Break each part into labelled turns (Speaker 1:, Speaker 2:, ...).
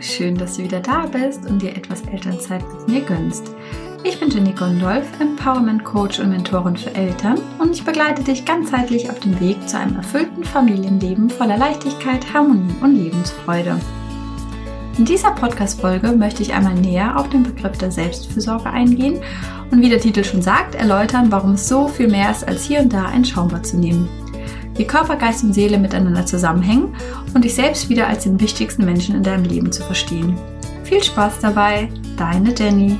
Speaker 1: Schön, dass du wieder da bist und dir etwas Elternzeit mit mir gönnst. Ich bin Jenny Gondolf, Empowerment Coach und Mentorin für Eltern und ich begleite dich ganzheitlich auf dem Weg zu einem erfüllten Familienleben voller Leichtigkeit, Harmonie und Lebensfreude. In dieser Podcast-Folge möchte ich einmal näher auf den Begriff der Selbstfürsorge eingehen und wie der Titel schon sagt, erläutern, warum es so viel mehr ist, als hier und da ein Schaumbad zu nehmen wie Körper, Geist und Seele miteinander zusammenhängen und dich selbst wieder als den wichtigsten Menschen in deinem Leben zu verstehen. Viel Spaß dabei, deine Jenny.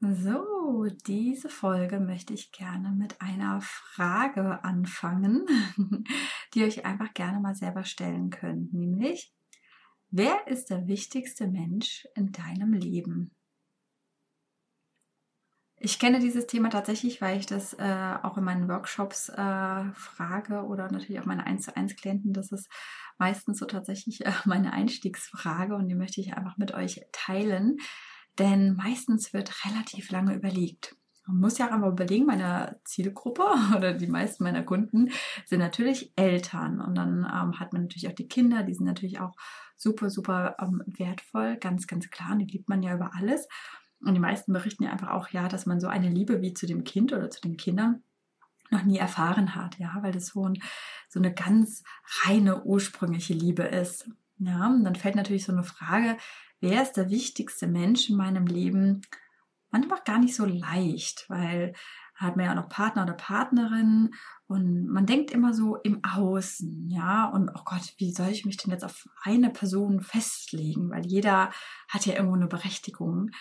Speaker 1: So, diese Folge möchte ich gerne mit einer Frage anfangen, die ihr euch einfach gerne mal selber stellen könnt, nämlich Wer ist der wichtigste Mensch in deinem Leben? Ich kenne dieses Thema tatsächlich, weil ich das äh, auch in meinen Workshops äh, frage oder natürlich auch meine 1 zu 1 Klienten. Das ist meistens so tatsächlich äh, meine Einstiegsfrage und die möchte ich einfach mit euch teilen. Denn meistens wird relativ lange überlegt. Man muss ja auch einmal überlegen, meine Zielgruppe oder die meisten meiner Kunden sind natürlich Eltern. Und dann ähm, hat man natürlich auch die Kinder, die sind natürlich auch super, super ähm, wertvoll, ganz, ganz klar. Und die liebt man ja über alles. Und die meisten berichten ja einfach auch, ja, dass man so eine Liebe wie zu dem Kind oder zu den Kindern noch nie erfahren hat, ja, weil das so, ein, so eine ganz reine ursprüngliche Liebe ist. Ja, und dann fällt natürlich so eine Frage, wer ist der wichtigste Mensch in meinem Leben? Manchmal gar nicht so leicht, weil hat man ja noch Partner oder Partnerin und man denkt immer so im Außen, ja, und oh Gott, wie soll ich mich denn jetzt auf eine Person festlegen? Weil jeder hat ja irgendwo eine Berechtigung.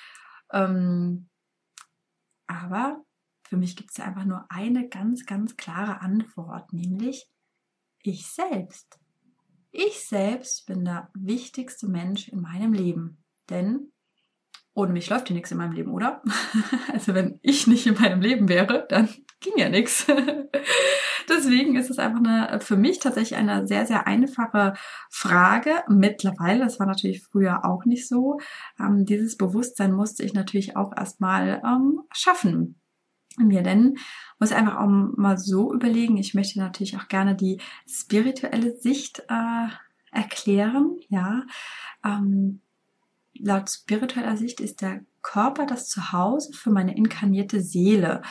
Speaker 1: Ähm, aber für mich gibt es ja einfach nur eine ganz, ganz klare Antwort, nämlich ich selbst. Ich selbst bin der wichtigste Mensch in meinem Leben. Denn ohne mich läuft hier nichts in meinem Leben, oder? Also wenn ich nicht in meinem Leben wäre, dann ging ja nichts. Deswegen ist es einfach eine, für mich tatsächlich eine sehr, sehr einfache Frage. Mittlerweile, das war natürlich früher auch nicht so. Ähm, dieses Bewusstsein musste ich natürlich auch erstmal ähm, schaffen mir denn muss einfach auch mal so überlegen. Ich möchte natürlich auch gerne die spirituelle Sicht äh, erklären. Ja, ähm, laut spiritueller Sicht ist der Körper das Zuhause für meine inkarnierte Seele.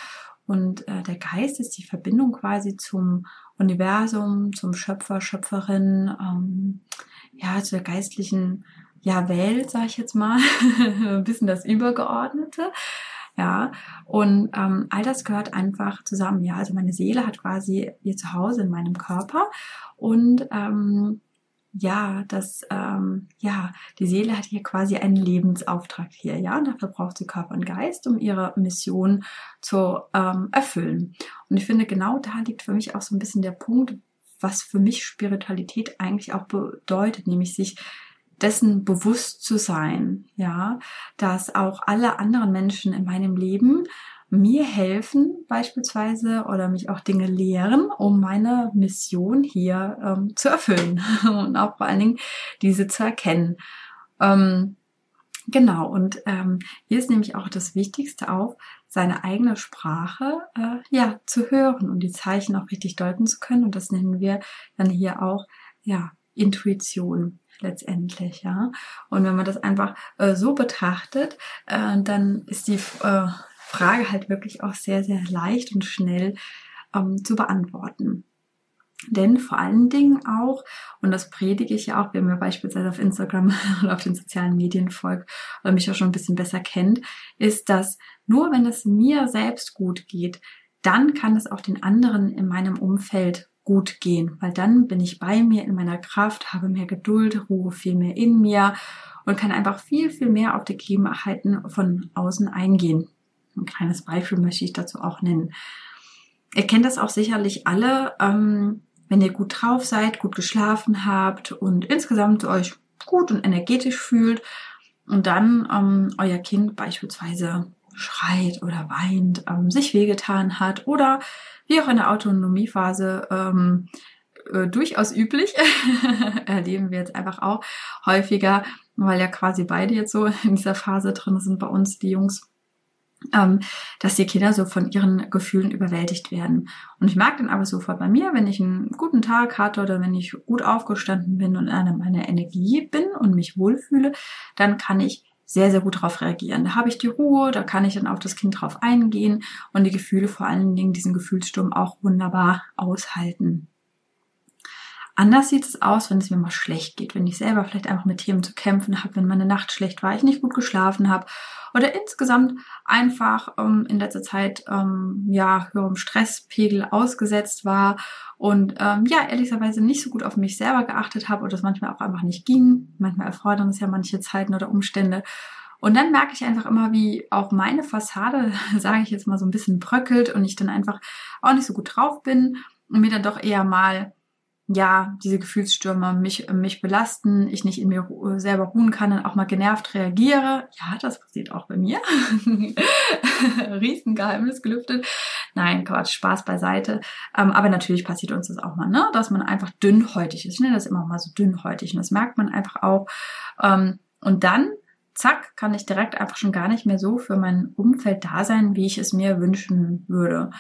Speaker 1: Und äh, der Geist ist die Verbindung quasi zum Universum, zum Schöpfer, Schöpferin, ähm, ja, zur geistlichen ja, Welt, sage ich jetzt mal, ein bisschen das Übergeordnete. Ja, und ähm, all das gehört einfach zusammen. Ja, also meine Seele hat quasi ihr Zuhause in meinem Körper und ähm, ja, das, ähm, ja, die Seele hat hier quasi einen Lebensauftrag hier, ja, und dafür braucht sie Körper und Geist, um ihre Mission zu ähm, erfüllen. Und ich finde, genau da liegt für mich auch so ein bisschen der Punkt, was für mich Spiritualität eigentlich auch bedeutet, nämlich sich dessen bewusst zu sein, ja, dass auch alle anderen Menschen in meinem Leben mir helfen beispielsweise oder mich auch Dinge lehren, um meine Mission hier ähm, zu erfüllen und auch vor allen Dingen diese zu erkennen. Ähm, genau, und ähm, hier ist nämlich auch das Wichtigste auch, seine eigene Sprache äh, ja zu hören und die Zeichen auch richtig deuten zu können. Und das nennen wir dann hier auch ja Intuition letztendlich, ja. Und wenn man das einfach äh, so betrachtet, äh, dann ist die äh, Frage halt wirklich auch sehr, sehr leicht und schnell ähm, zu beantworten. Denn vor allen Dingen auch, und das predige ich ja auch, wenn mir beispielsweise auf Instagram oder auf den sozialen Medien folgt oder mich auch schon ein bisschen besser kennt, ist, dass nur wenn es mir selbst gut geht, dann kann es auch den anderen in meinem Umfeld gut gehen, weil dann bin ich bei mir in meiner Kraft, habe mehr Geduld, Ruhe viel mehr in mir und kann einfach viel, viel mehr auf die Gegebenheiten von außen eingehen. Ein kleines Beispiel möchte ich dazu auch nennen. Ihr kennt das auch sicherlich alle, ähm, wenn ihr gut drauf seid, gut geschlafen habt und insgesamt euch gut und energetisch fühlt und dann ähm, euer Kind beispielsweise schreit oder weint, ähm, sich wehgetan hat oder wie auch in der Autonomiephase ähm, äh, durchaus üblich, erleben wir jetzt einfach auch häufiger, weil ja quasi beide jetzt so in dieser Phase drin sind bei uns, die Jungs ähm, dass die Kinder so von ihren Gefühlen überwältigt werden. Und ich merke dann aber sofort bei mir, wenn ich einen guten Tag hatte oder wenn ich gut aufgestanden bin und in meiner Energie bin und mich wohlfühle, dann kann ich sehr, sehr gut darauf reagieren. Da habe ich die Ruhe, da kann ich dann auf das Kind drauf eingehen und die Gefühle vor allen Dingen diesen Gefühlssturm auch wunderbar aushalten. Anders sieht es aus, wenn es mir mal schlecht geht, wenn ich selber vielleicht einfach mit Themen zu kämpfen habe, wenn meine Nacht schlecht war, ich nicht gut geschlafen habe oder insgesamt einfach ähm, in letzter Zeit ähm, ja höherem Stresspegel ausgesetzt war und ähm, ja ehrlicherweise nicht so gut auf mich selber geachtet habe oder das manchmal auch einfach nicht ging. Manchmal erfordern es ja manche Zeiten oder Umstände. Und dann merke ich einfach immer, wie auch meine Fassade, sage ich jetzt mal, so ein bisschen bröckelt und ich dann einfach auch nicht so gut drauf bin und mir dann doch eher mal ja, diese Gefühlsstürme mich, mich belasten, ich nicht in mir selber ruhen kann und auch mal genervt reagiere. Ja, das passiert auch bei mir. Riesengeheimnis gelüftet. Nein, Quatsch, Spaß beiseite. Ähm, aber natürlich passiert uns das auch mal, ne? dass man einfach dünnhäutig ist. Ich nenne das immer mal so dünnhäutig und das merkt man einfach auch. Ähm, und dann zack, kann ich direkt einfach schon gar nicht mehr so für mein Umfeld da sein, wie ich es mir wünschen würde.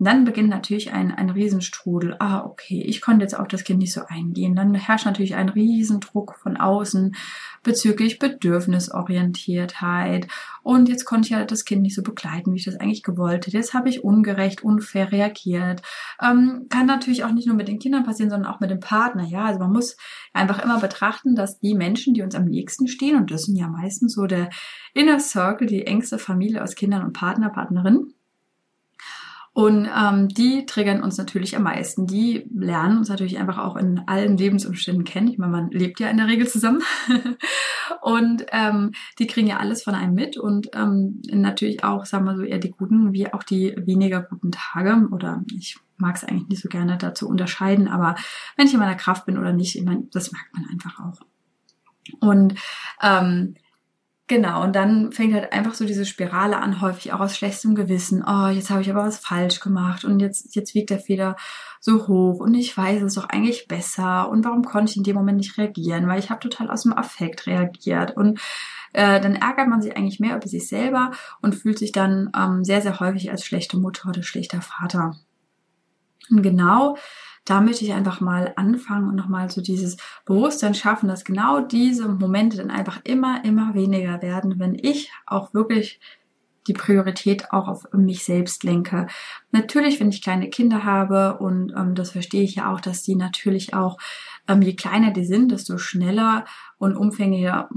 Speaker 1: Und dann beginnt natürlich ein, ein Riesenstrudel. Ah, okay, ich konnte jetzt auf das Kind nicht so eingehen. Dann herrscht natürlich ein Riesendruck von außen bezüglich Bedürfnisorientiertheit. Und jetzt konnte ich ja das Kind nicht so begleiten, wie ich das eigentlich gewollt hätte. Jetzt habe ich ungerecht, unfair reagiert. Ähm, kann natürlich auch nicht nur mit den Kindern passieren, sondern auch mit dem Partner. Ja, also man muss einfach immer betrachten, dass die Menschen, die uns am nächsten stehen, und das sind ja meistens so der Inner Circle, die engste Familie aus Kindern und Partner, Partnerinnen, und ähm, die triggern uns natürlich am meisten. Die lernen uns natürlich einfach auch in allen Lebensumständen kennen. Ich meine, man lebt ja in der Regel zusammen. und ähm, die kriegen ja alles von einem mit und ähm, natürlich auch, sagen wir so, eher die guten wie auch die weniger guten Tage. Oder ich mag es eigentlich nicht so gerne dazu unterscheiden, aber wenn ich in meiner Kraft bin oder nicht, ich meine, das merkt man einfach auch. Und ähm, Genau, und dann fängt halt einfach so diese Spirale an, häufig auch aus schlechtem Gewissen. Oh, jetzt habe ich aber was falsch gemacht und jetzt, jetzt wiegt der Fehler so hoch und ich weiß es doch eigentlich besser und warum konnte ich in dem Moment nicht reagieren, weil ich habe total aus dem Affekt reagiert und äh, dann ärgert man sich eigentlich mehr über sich selber und fühlt sich dann ähm, sehr, sehr häufig als schlechte Mutter oder schlechter Vater. Und genau da möchte ich einfach mal anfangen und nochmal so dieses Bewusstsein schaffen, dass genau diese Momente dann einfach immer, immer weniger werden, wenn ich auch wirklich die Priorität auch auf mich selbst lenke. Natürlich, wenn ich kleine Kinder habe und ähm, das verstehe ich ja auch, dass die natürlich auch, ähm, je kleiner die sind, desto schneller und umfängiger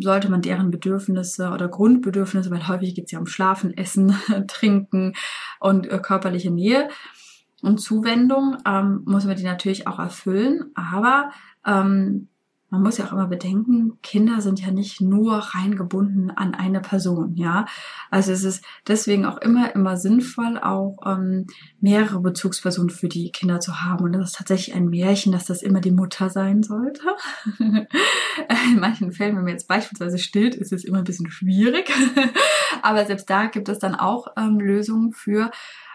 Speaker 1: sollte man deren Bedürfnisse oder Grundbedürfnisse, weil häufig geht es ja um Schlafen, Essen, Trinken und äh, körperliche Nähe und Zuwendung ähm, muss man die natürlich auch erfüllen, aber ähm, man muss ja auch immer bedenken, Kinder sind ja nicht nur reingebunden an eine Person, ja. Also es ist deswegen auch immer, immer sinnvoll, auch ähm, mehrere Bezugspersonen für die Kinder zu haben. Und das ist tatsächlich ein Märchen, dass das immer die Mutter sein sollte. In manchen Fällen, wenn man jetzt beispielsweise stillt, ist es immer ein bisschen schwierig. Aber selbst da gibt es dann auch ähm, Lösungen für.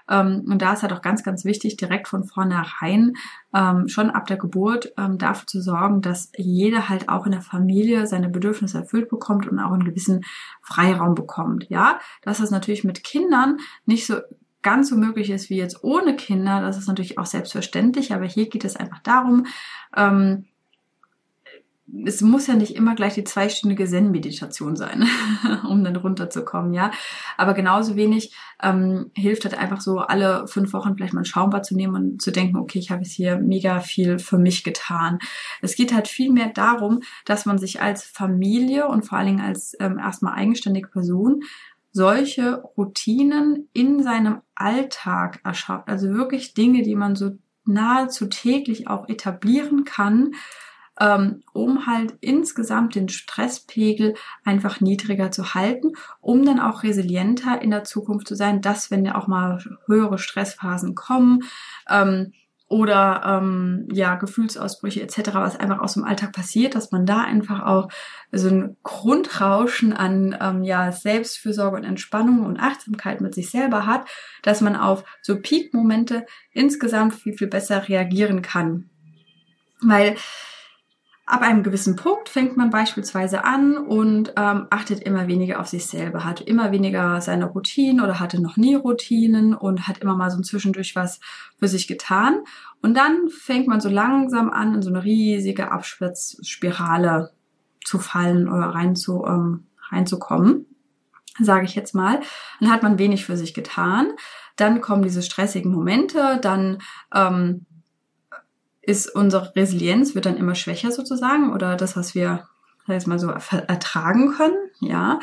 Speaker 1: Ähm, und da ist halt auch ganz, ganz wichtig, direkt von vornherein ähm, schon ab der Geburt ähm, dafür zu sorgen, dass jeder halt auch in der Familie seine Bedürfnisse erfüllt bekommt und auch einen gewissen Freiraum bekommt. Ja, dass das natürlich mit Kindern nicht so ganz so möglich ist wie jetzt ohne Kinder, das ist natürlich auch selbstverständlich, aber hier geht es einfach darum, ähm, es muss ja nicht immer gleich die zweistündige Zen-Meditation sein, um dann runterzukommen, ja. Aber genauso wenig ähm, hilft halt einfach so alle fünf Wochen vielleicht mal ein Schaumbad zu nehmen und zu denken, okay, ich habe jetzt hier mega viel für mich getan. Es geht halt viel mehr darum, dass man sich als Familie und vor allen Dingen als ähm, erstmal eigenständige Person solche Routinen in seinem Alltag erschafft. Also wirklich Dinge, die man so nahezu täglich auch etablieren kann, um halt insgesamt den Stresspegel einfach niedriger zu halten, um dann auch resilienter in der Zukunft zu sein, dass wenn ja auch mal höhere Stressphasen kommen, ähm, oder ähm, ja Gefühlsausbrüche etc., was einfach aus dem Alltag passiert, dass man da einfach auch so ein Grundrauschen an ähm, ja Selbstfürsorge und Entspannung und Achtsamkeit mit sich selber hat, dass man auf so Peak-Momente insgesamt viel viel besser reagieren kann, weil ab einem gewissen Punkt fängt man beispielsweise an und ähm, achtet immer weniger auf sich selber, hat immer weniger seine Routinen oder hatte noch nie Routinen und hat immer mal so zwischendurch was für sich getan. Und dann fängt man so langsam an, in so eine riesige Absturzspirale zu fallen oder rein zu, ähm, reinzukommen, sage ich jetzt mal. Dann hat man wenig für sich getan. Dann kommen diese stressigen Momente, dann ähm, ist unsere Resilienz wird dann immer schwächer sozusagen oder das, was wir ich mal so ertragen können, ja.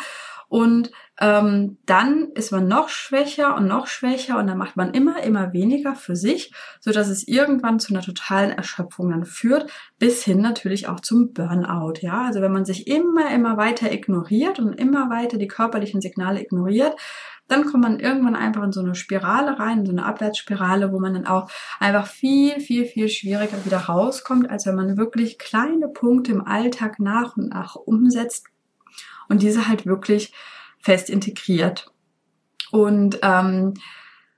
Speaker 1: Und ähm, dann ist man noch schwächer und noch schwächer und dann macht man immer, immer weniger für sich, so dass es irgendwann zu einer totalen Erschöpfung dann führt, bis hin natürlich auch zum Burnout. Ja, also wenn man sich immer, immer weiter ignoriert und immer weiter die körperlichen Signale ignoriert, dann kommt man irgendwann einfach in so eine Spirale rein, in so eine Abwärtsspirale, wo man dann auch einfach viel, viel, viel schwieriger wieder rauskommt, als wenn man wirklich kleine Punkte im Alltag nach und nach umsetzt und diese halt wirklich fest integriert. Und ähm,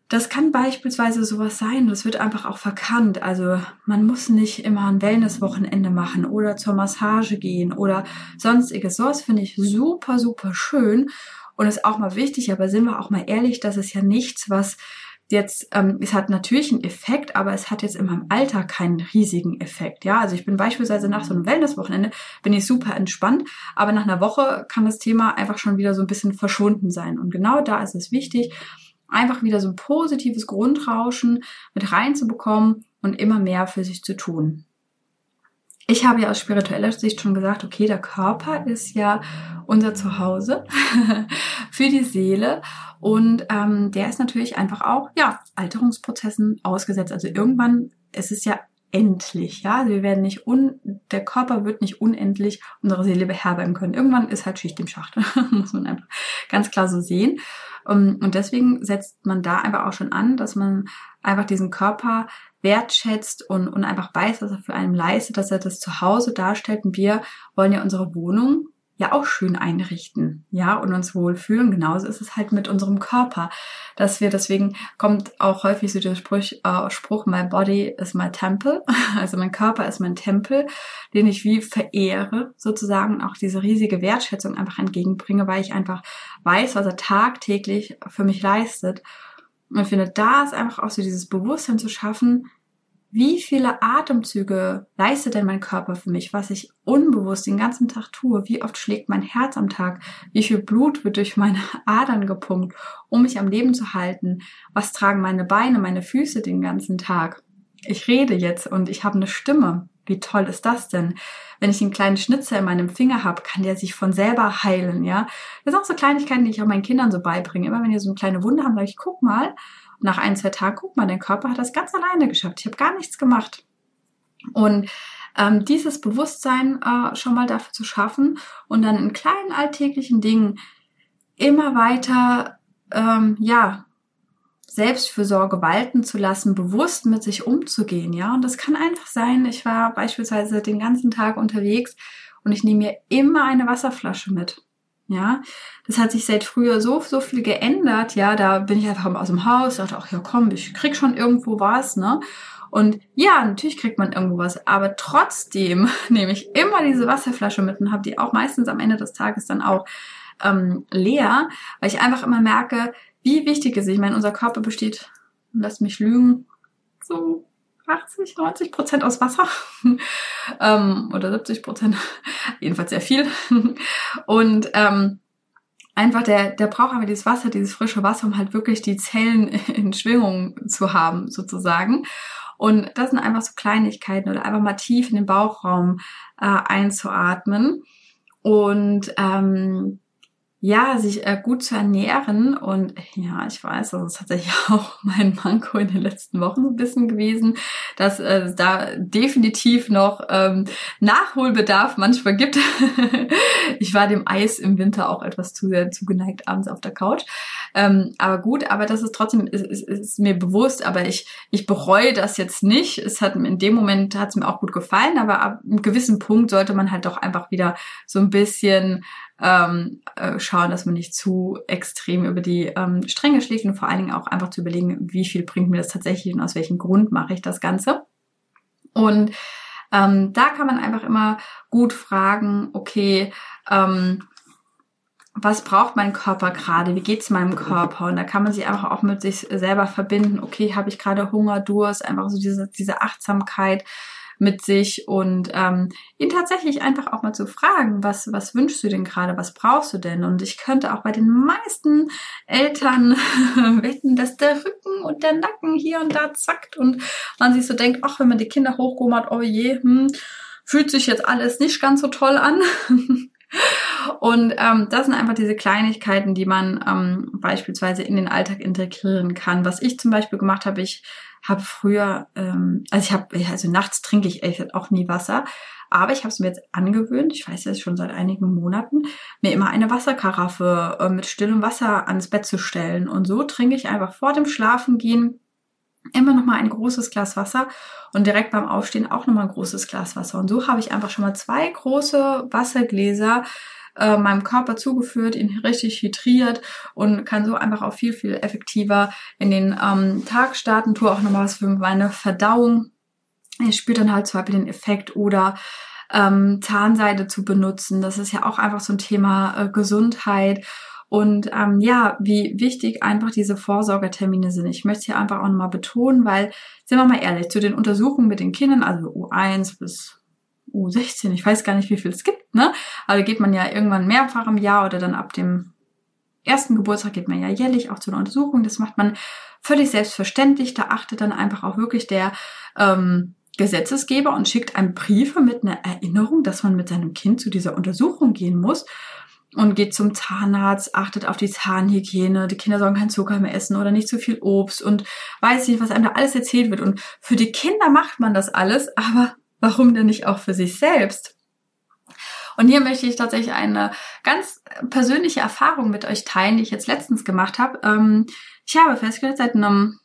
Speaker 1: das kann beispielsweise sowas sein, das wird einfach auch verkannt. Also man muss nicht immer ein Wellnesswochenende machen oder zur Massage gehen oder sonstiges. Sowas finde ich super, super schön und ist auch mal wichtig, aber sind wir auch mal ehrlich, das ist ja nichts, was jetzt, ähm, es hat natürlich einen Effekt, aber es hat jetzt in meinem Alltag keinen riesigen Effekt. Ja, also ich bin beispielsweise nach so einem Wellnesswochenende bin ich super entspannt, aber nach einer Woche kann das Thema einfach schon wieder so ein bisschen verschwunden sein. Und genau da ist es wichtig, einfach wieder so ein positives Grundrauschen mit reinzubekommen und immer mehr für sich zu tun ich habe ja aus spiritueller Sicht schon gesagt, okay, der Körper ist ja unser Zuhause für die Seele und ähm, der ist natürlich einfach auch ja Alterungsprozessen ausgesetzt. Also irgendwann es ist ja endlich, ja, also wir werden nicht un, der Körper wird nicht unendlich unsere Seele beherbergen können. Irgendwann ist halt Schicht im Schacht, muss man einfach ganz klar so sehen. Ähm, und deswegen setzt man da einfach auch schon an, dass man einfach diesen Körper wertschätzt und, und einfach weiß, was er für einen leistet, dass er das zu Hause darstellt. Und wir wollen ja unsere Wohnung ja auch schön einrichten, ja, und uns wohlfühlen. Genauso ist es halt mit unserem Körper, dass wir deswegen kommt auch häufig so der Spruch, äh, Spruch my body is my temple, also mein Körper ist mein Tempel, den ich wie verehre sozusagen, auch diese riesige Wertschätzung einfach entgegenbringe, weil ich einfach weiß, was er tagtäglich für mich leistet. Und ich finde, da ist einfach auch so dieses Bewusstsein zu schaffen, wie viele Atemzüge leistet denn mein Körper für mich, was ich unbewusst den ganzen Tag tue? Wie oft schlägt mein Herz am Tag? Wie viel Blut wird durch meine Adern gepumpt, um mich am Leben zu halten? Was tragen meine Beine, meine Füße den ganzen Tag? Ich rede jetzt und ich habe eine Stimme. Wie toll ist das denn? Wenn ich einen kleinen Schnitzer in meinem Finger habe, kann der sich von selber heilen, ja? Das sind auch so Kleinigkeiten, die ich auch meinen Kindern so beibringe. Immer wenn ihr so eine kleine Wunde habt, sage ich, guck mal, nach ein, zwei Tagen, guck mal, dein Körper hat das ganz alleine geschafft. Ich habe gar nichts gemacht. Und ähm, dieses Bewusstsein äh, schon mal dafür zu schaffen und dann in kleinen alltäglichen Dingen immer weiter, ähm, ja, Selbstfürsorge walten zu lassen, bewusst mit sich umzugehen, ja. Und das kann einfach sein, ich war beispielsweise den ganzen Tag unterwegs und ich nehme mir immer eine Wasserflasche mit. Ja, das hat sich seit früher so, so viel geändert. Ja, da bin ich einfach aus dem Haus, dachte auch, ja komm, ich krieg schon irgendwo was, ne? Und ja, natürlich kriegt man irgendwo was, aber trotzdem nehme ich immer diese Wasserflasche mit und habe die auch meistens am Ende des Tages dann auch ähm, leer, weil ich einfach immer merke, wie wichtig es ist. Ich meine, unser Körper besteht, lasst mich lügen, so 80, 90 Prozent aus Wasser ähm, oder 70 Prozent, jedenfalls sehr viel. Und ähm, einfach der, der braucht aber dieses Wasser, dieses frische Wasser, um halt wirklich die Zellen in Schwingung zu haben, sozusagen. Und das sind einfach so Kleinigkeiten oder einfach mal tief in den Bauchraum äh, einzuatmen. Und ähm, ja, sich äh, gut zu ernähren. Und ja, ich weiß, das ist tatsächlich auch mein Manko in den letzten Wochen so ein bisschen gewesen, dass äh, da definitiv noch ähm, Nachholbedarf manchmal gibt. ich war dem Eis im Winter auch etwas zu sehr zugeneigt abends auf der Couch. Ähm, aber gut, aber das ist trotzdem, ist, ist, ist mir bewusst, aber ich, ich bereue das jetzt nicht. Es hat in dem Moment hat es mir auch gut gefallen, aber ab einem gewissen Punkt sollte man halt doch einfach wieder so ein bisschen ähm, äh, schauen, dass man nicht zu extrem über die ähm, Stränge schlägt und vor allen Dingen auch einfach zu überlegen, wie viel bringt mir das tatsächlich und aus welchem Grund mache ich das Ganze. Und Ähm, da kann man einfach immer gut fragen, okay, ähm, was braucht mein Körper gerade? Wie geht's meinem Körper? Und da kann man sich einfach auch mit sich selber verbinden. Okay, habe ich gerade Hunger, Durst? Einfach so diese, diese Achtsamkeit mit sich und ähm, ihn tatsächlich einfach auch mal zu fragen, was, was wünschst du denn gerade, was brauchst du denn? Und ich könnte auch bei den meisten Eltern wetten, dass der Rücken und der Nacken hier und da zackt und man sich so denkt, ach, wenn man die Kinder hochgehoben hat, oh je, hm, fühlt sich jetzt alles nicht ganz so toll an. Und ähm, das sind einfach diese Kleinigkeiten, die man ähm, beispielsweise in den Alltag integrieren kann. Was ich zum Beispiel gemacht habe, ich habe früher, ähm, also ich habe, also nachts trinke ich echt auch nie Wasser, aber ich habe es mir jetzt angewöhnt, ich weiß jetzt schon seit einigen Monaten, mir immer eine Wasserkaraffe äh, mit stillem Wasser ans Bett zu stellen. Und so trinke ich einfach vor dem Schlafengehen immer noch mal ein großes Glas Wasser und direkt beim Aufstehen auch noch mal ein großes Glas Wasser. Und so habe ich einfach schon mal zwei große Wassergläser äh, meinem Körper zugeführt, ihn richtig hydriert und kann so einfach auch viel, viel effektiver in den ähm, Tag starten. Tue auch noch mal was für meine Verdauung. Ich spüre dann halt zum Beispiel den Effekt oder ähm, Zahnseide zu benutzen. Das ist ja auch einfach so ein Thema äh, Gesundheit und ähm, ja, wie wichtig einfach diese Vorsorgetermine sind. Ich möchte hier einfach auch nochmal betonen, weil, sind wir mal ehrlich, zu den Untersuchungen mit den Kindern, also U1 bis U16, ich weiß gar nicht, wie viel es gibt, ne? Aber geht man ja irgendwann mehrfach im Jahr oder dann ab dem ersten Geburtstag geht man ja jährlich auch zu einer Untersuchung. Das macht man völlig selbstverständlich. Da achtet dann einfach auch wirklich der ähm, Gesetzesgeber und schickt einem Briefe mit einer Erinnerung, dass man mit seinem Kind zu dieser Untersuchung gehen muss und geht zum Zahnarzt, achtet auf die Zahnhygiene, die Kinder sollen keinen Zucker mehr essen oder nicht zu viel Obst und weiß nicht, was einem da alles erzählt wird. Und für die Kinder macht man das alles, aber warum denn nicht auch für sich selbst? Und hier möchte ich tatsächlich eine ganz persönliche Erfahrung mit euch teilen, die ich jetzt letztens gemacht habe. Ähm, ich habe festgestellt, seit einem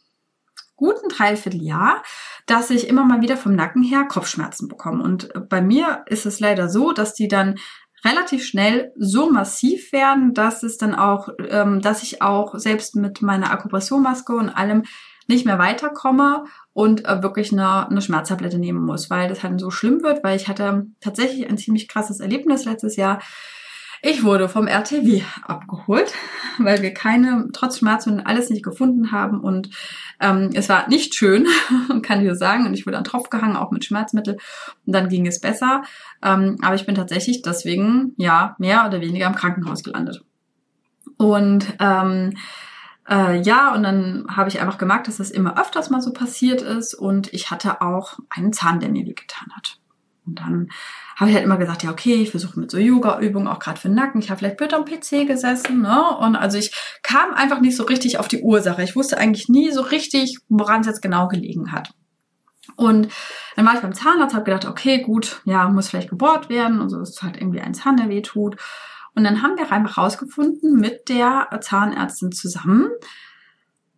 Speaker 1: guten Dreivierteljahr, dass ich immer mal wieder vom Nacken her Kopfschmerzen bekomme. Und bei mir ist es leider so, dass die dann relativ schnell so massiv werden, dass es dann auch, ähm, dass ich auch selbst mit meiner Akupressurmaske und allem nicht mehr weiterkomme und äh, wirklich eine, eine Schmerztablette nehmen muss, weil das halt so schlimm wird, weil ich hatte tatsächlich ein ziemlich krasses Erlebnis letztes Jahr. Ich wurde vom RTW abgeholt, weil wir keine, trotz Schmerzen alles nicht gefunden haben und ähm, es war nicht schön, kann ich so sagen. Und ich wurde an Tropf gehangen, auch mit Schmerzmittel und dann ging es besser. Ähm, aber ich bin tatsächlich deswegen, ja, mehr oder weniger im Krankenhaus gelandet. Und ähm, äh, ja, und dann habe ich einfach gemerkt, dass das immer öfters mal so passiert ist und ich hatte auch einen Zahn, der mir wehgetan hat. Und dann habe ich halt immer gesagt, ja, okay, ich versuche mit so Yoga-Übungen, auch gerade für den Nacken. Ich habe vielleicht blöd am PC gesessen, ne? Und also ich kam einfach nicht so richtig auf die Ursache. Ich wusste eigentlich nie so richtig, woran es jetzt genau gelegen hat. Und dann war ich beim Zahnarzt, habe gedacht, okay, gut, ja, muss vielleicht gebohrt werden. Und so ist halt irgendwie ein Zahn, der weh tut. Und dann haben wir einfach rausgefunden mit der Zahnärztin zusammen,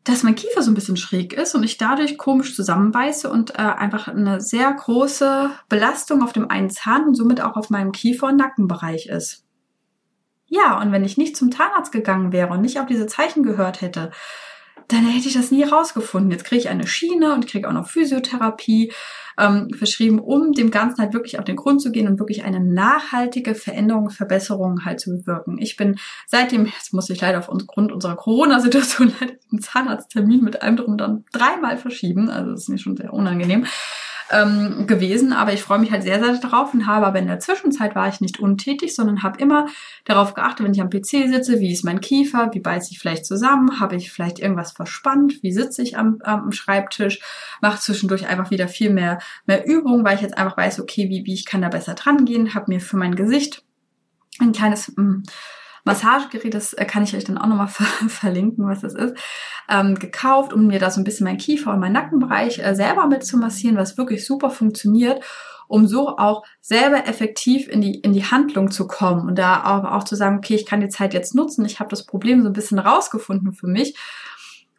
Speaker 1: dass mein Kiefer so ein bisschen schräg ist und ich dadurch komisch zusammenbeiße und äh, einfach eine sehr große Belastung auf dem einen Zahn und somit auch auf meinem Kiefer- und Nackenbereich ist. Ja, und wenn ich nicht zum Zahnarzt gegangen wäre und nicht auf diese Zeichen gehört hätte, dann hätte ich das nie rausgefunden. Jetzt kriege ich eine Schiene und kriege auch noch Physiotherapie ähm, verschrieben, um dem Ganzen halt wirklich auf den Grund zu gehen und wirklich eine nachhaltige Veränderung, Verbesserung halt zu bewirken. Ich bin seitdem, jetzt muss ich leider aufgrund unserer Corona-Situation leider den Zahnarzttermin mit einem drum dann dreimal verschieben, also das ist mir schon sehr unangenehm ähm, gewesen. Aber ich freue mich halt sehr, sehr darauf und habe aber in der Zwischenzeit war ich nicht untätig, sondern habe immer darauf geachtet, wenn ich am PC sitze, wie ist mein Kiefer, wie beiße ich vielleicht zusammen, habe ich vielleicht irgendwas verspannt, wie sitze ich am, am Schreibtisch, mache zwischendurch einfach wieder viel mehr, mehr Übung, weil ich jetzt einfach weiß, okay, wie, wie ich kann da besser dran gehen, habe mir für mein Gesicht ein kleines mh, mm, Massagegerät, das äh, kann ich euch dann auch nochmal ver verlinken, was das ist, ähm, gekauft, um mir da so ein bisschen mein Kiefer und mein Nackenbereich äh, selber mit zu massieren, was wirklich super funktioniert, um so auch selber effektiv in die, in die Handlung zu kommen und da auch, auch zu sagen, okay, ich kann die Zeit jetzt nutzen, ich habe das Problem so ein bisschen rausgefunden für mich.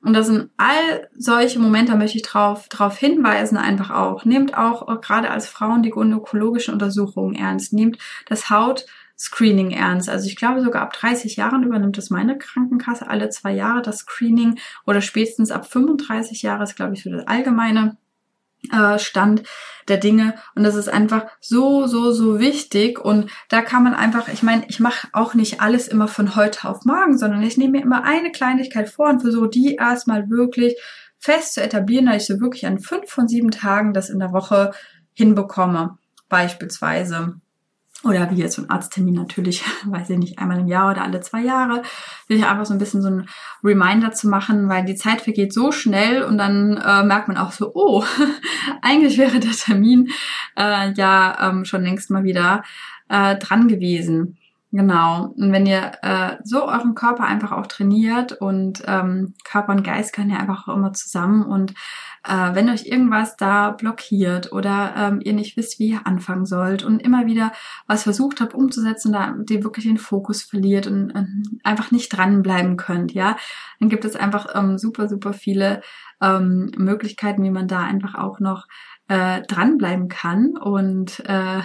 Speaker 1: Und das sind all solche Momente, da möchte ich drauf, drauf hinweisen, einfach auch. Nehmt auch gerade als Frauen die gynäkologischen Untersuchungen ernst. Nehmt das Haut, Screening ernst. Also ich glaube sogar ab 30 Jahren übernimmt es meine Krankenkasse alle zwei Jahre das Screening oder spätestens ab 35 Jahre ist glaube ich so das allgemeine äh, Stand der Dinge. Und das ist einfach so so so wichtig. Und da kann man einfach ich meine ich mache auch nicht alles immer von heute auf morgen sondern ich nehme mir immer eine Kleinigkeit vor und versuche die erstmal wirklich fest zu etablieren dass ich so wirklich an fünf von sieben Tagen das in der Woche hinbekomme beispielsweise oder wie jetzt so ein Arzttermin natürlich, weiß ich nicht, einmal im Jahr oder alle zwei Jahre, will ich einfach so ein bisschen so ein Reminder zu machen, weil die Zeit vergeht so schnell und dann äh, merkt man auch so, oh, eigentlich wäre der Termin äh, ja ähm, schon längst mal wieder äh, dran gewesen. Genau. Und wenn ihr äh, so euren Körper einfach auch trainiert und ähm, Körper und Geist können ja einfach auch immer zusammen und äh, wenn euch irgendwas da blockiert oder ähm, ihr nicht wisst, wie ihr anfangen sollt und immer wieder was versucht habt umzusetzen, da ihr wirklich den Fokus verliert und äh, einfach nicht dranbleiben könnt, ja, dann gibt es einfach ähm, super, super viele ähm, Möglichkeiten, wie man da einfach auch noch äh, dranbleiben kann und äh,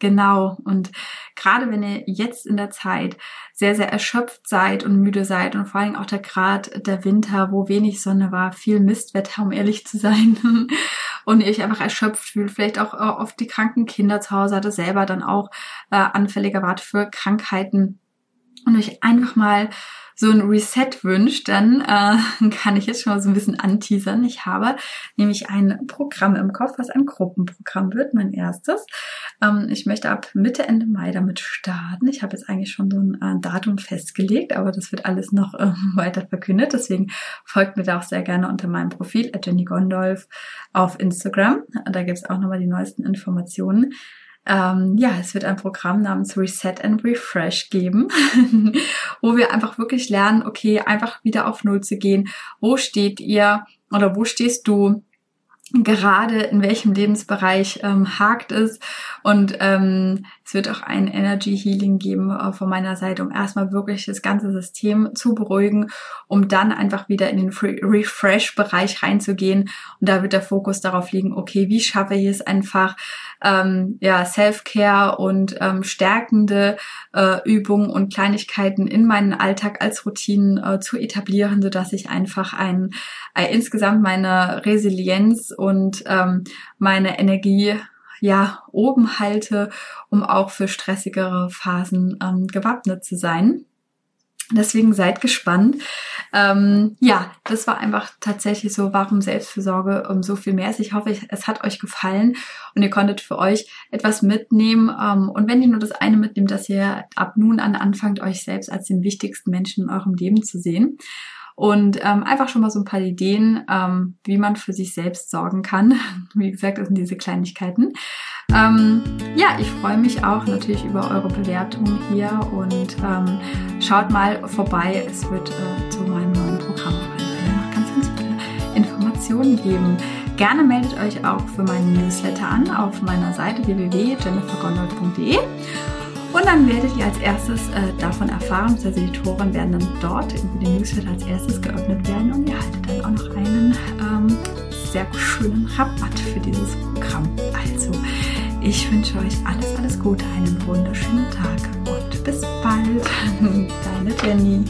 Speaker 1: Genau. Und gerade wenn ihr jetzt in der Zeit sehr, sehr erschöpft seid und müde seid und vor allem auch der Grad der Winter, wo wenig Sonne war, viel Mistwetter, um ehrlich zu sein, und ihr euch einfach erschöpft fühlt, vielleicht auch äh, oft die kranken Kinder zu Hause hatte, selber dann auch äh, anfälliger wart für Krankheiten und euch einfach mal so ein Reset wünscht, dann äh, kann ich jetzt schon mal so ein bisschen anteasern. Ich habe nämlich ein Programm im Kopf, was ein Gruppenprogramm wird, mein erstes. Ähm, ich möchte ab Mitte, Ende Mai damit starten. Ich habe jetzt eigentlich schon so ein äh, Datum festgelegt, aber das wird alles noch äh, weiter verkündet. Deswegen folgt mir da auch sehr gerne unter meinem Profil, Jenny Gondolf, auf Instagram. Da gibt es auch nochmal die neuesten Informationen. Ähm, ja, es wird ein Programm namens Reset and Refresh geben, wo wir einfach wirklich lernen, okay, einfach wieder auf Null zu gehen. Wo steht ihr oder wo stehst du? gerade in welchem Lebensbereich ähm, hakt es und ähm, es wird auch ein Energy Healing geben äh, von meiner Seite, um erstmal wirklich das ganze System zu beruhigen, um dann einfach wieder in den Refresh-Bereich reinzugehen. Und da wird der Fokus darauf liegen, okay, wie schaffe ich es einfach ähm, ja, Self-Care und ähm, stärkende äh, Übungen und Kleinigkeiten in meinen Alltag als Routinen äh, zu etablieren, so dass ich einfach ein, äh, insgesamt meine Resilienz und ähm, meine Energie ja oben halte, um auch für stressigere Phasen ähm, gewappnet zu sein. Deswegen seid gespannt. Ähm, ja, das war einfach tatsächlich so, warum Selbstfürsorge um so viel mehr ist. Ich hoffe, es hat euch gefallen und ihr konntet für euch etwas mitnehmen. Ähm, und wenn ihr nur das eine mitnehmt, dass ihr ab nun an anfangt, euch selbst als den wichtigsten Menschen in eurem Leben zu sehen. Und ähm, einfach schon mal so ein paar Ideen, ähm, wie man für sich selbst sorgen kann. Wie gesagt, das sind diese Kleinigkeiten. Ähm, ja, ich freue mich auch natürlich über eure Bewertung hier und ähm, schaut mal vorbei. Es wird äh, zu meinem neuen Programm noch ganz, ganz viele Informationen geben. Gerne meldet euch auch für meinen Newsletter an auf meiner Seite www.jennifergondold.de. Und dann werdet ihr als erstes äh, davon erfahren, also die Toren werden dann dort über den Newsletter als erstes geöffnet werden und ihr haltet dann auch noch einen ähm, sehr schönen Rabatt für dieses Programm. Also, ich wünsche euch alles, alles Gute, einen wunderschönen Tag und bis bald. Deine Jenny.